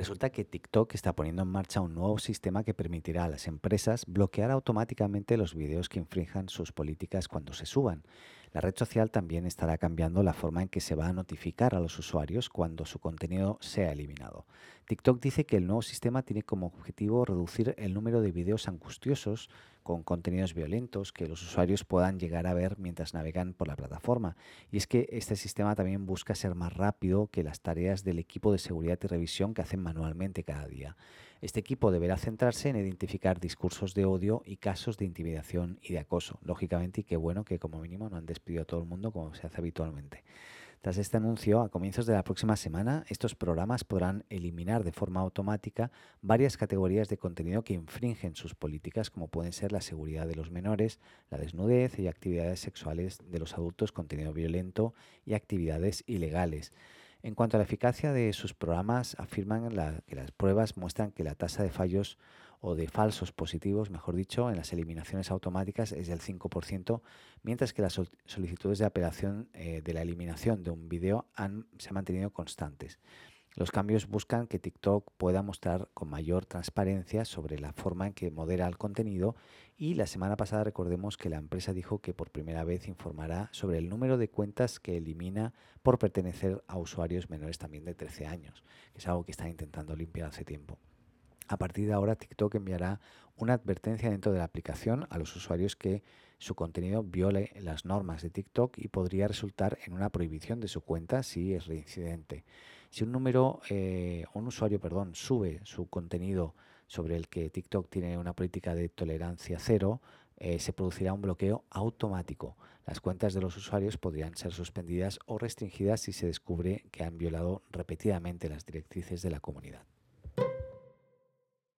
Resulta que TikTok está poniendo en marcha un nuevo sistema que permitirá a las empresas bloquear automáticamente los vídeos que infrinjan sus políticas cuando se suban. La red social también estará cambiando la forma en que se va a notificar a los usuarios cuando su contenido sea eliminado. TikTok dice que el nuevo sistema tiene como objetivo reducir el número de vídeos angustiosos con contenidos violentos que los usuarios puedan llegar a ver mientras navegan por la plataforma. Y es que este sistema también busca ser más rápido que las tareas del equipo de seguridad y revisión que hacen manualmente cada día. Este equipo deberá centrarse en identificar discursos de odio y casos de intimidación y de acoso. Lógicamente, y qué bueno que como mínimo no han despedido a todo el mundo como se hace habitualmente. Tras este anuncio, a comienzos de la próxima semana, estos programas podrán eliminar de forma automática varias categorías de contenido que infringen sus políticas, como pueden ser la seguridad de los menores, la desnudez y actividades sexuales de los adultos, contenido violento y actividades ilegales. En cuanto a la eficacia de sus programas, afirman que las pruebas muestran que la tasa de fallos o de falsos positivos, mejor dicho, en las eliminaciones automáticas es del 5%, mientras que las solicitudes de apelación eh, de la eliminación de un vídeo se han mantenido constantes. Los cambios buscan que TikTok pueda mostrar con mayor transparencia sobre la forma en que modera el contenido y la semana pasada recordemos que la empresa dijo que por primera vez informará sobre el número de cuentas que elimina por pertenecer a usuarios menores también de 13 años, que es algo que están intentando limpiar hace tiempo. A partir de ahora, TikTok enviará una advertencia dentro de la aplicación a los usuarios que su contenido viole las normas de TikTok y podría resultar en una prohibición de su cuenta si es reincidente. Si un número, eh, un usuario, perdón, sube su contenido sobre el que TikTok tiene una política de tolerancia cero, eh, se producirá un bloqueo automático. Las cuentas de los usuarios podrían ser suspendidas o restringidas si se descubre que han violado repetidamente las directrices de la comunidad.